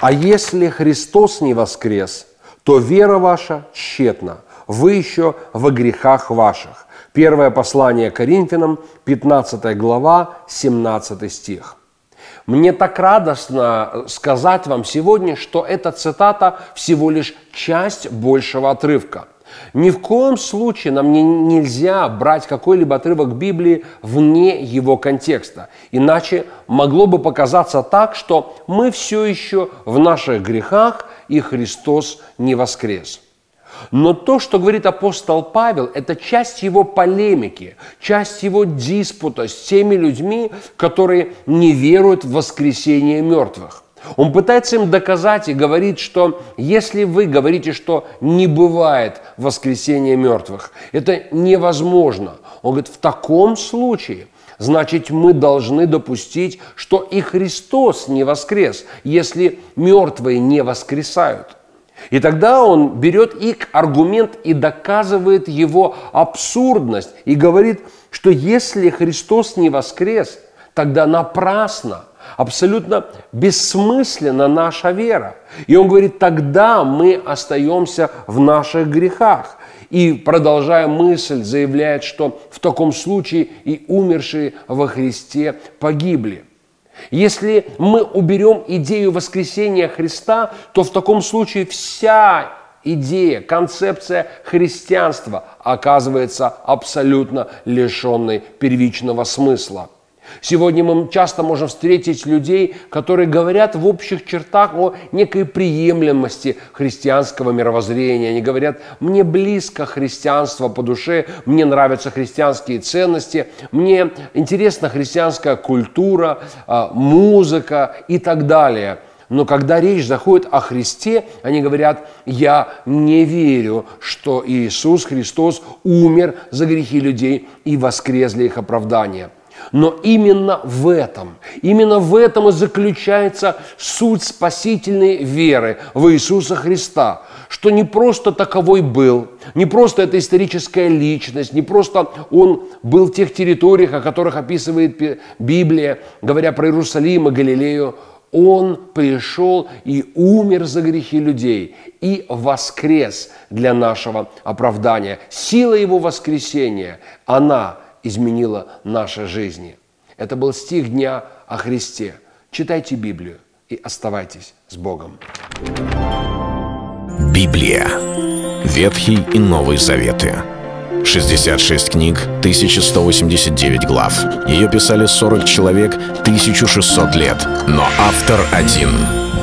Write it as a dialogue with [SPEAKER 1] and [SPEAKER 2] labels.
[SPEAKER 1] А если Христос не воскрес, то вера ваша тщетна, вы еще во грехах ваших. Первое послание Коринфянам, 15 глава, 17 стих. Мне так радостно сказать вам сегодня, что эта цитата всего лишь часть большего отрывка – ни в коем случае нам не, нельзя брать какой-либо отрывок Библии вне его контекста. Иначе могло бы показаться так, что мы все еще в наших грехах, и Христос не воскрес. Но то, что говорит апостол Павел, это часть его полемики, часть его диспута с теми людьми, которые не веруют в воскресение мертвых. Он пытается им доказать и говорит, что если вы говорите, что не бывает воскресения мертвых, это невозможно. Он говорит, в таком случае, значит, мы должны допустить, что и Христос не воскрес, если мертвые не воскресают. И тогда он берет их аргумент и доказывает его абсурдность и говорит, что если Христос не воскрес, тогда напрасно абсолютно бессмысленна наша вера. И он говорит, тогда мы остаемся в наших грехах. И, продолжая мысль, заявляет, что в таком случае и умершие во Христе погибли. Если мы уберем идею воскресения Христа, то в таком случае вся идея, концепция христианства оказывается абсолютно лишенной первичного смысла – Сегодня мы часто можем встретить людей, которые говорят в общих чертах о некой приемлемости христианского мировоззрения. Они говорят, мне близко христианство по душе, мне нравятся христианские ценности, мне интересна христианская культура, а, музыка и так далее. Но когда речь заходит о Христе, они говорят, я не верю, что Иисус Христос умер за грехи людей и воскрес для их оправдания – но именно в этом, именно в этом и заключается суть спасительной веры в Иисуса Христа, что не просто таковой был, не просто это историческая личность, не просто он был в тех территориях, о которых описывает Библия, говоря про Иерусалим и Галилею, он пришел и умер за грехи людей и воскрес для нашего оправдания. Сила его воскресения, она – изменила наши жизни. Это был стих дня о Христе. Читайте Библию и оставайтесь с Богом.
[SPEAKER 2] Библия. Ветхий и Новый Заветы. 66 книг, 1189 глав. Ее писали 40 человек, 1600 лет. Но автор один –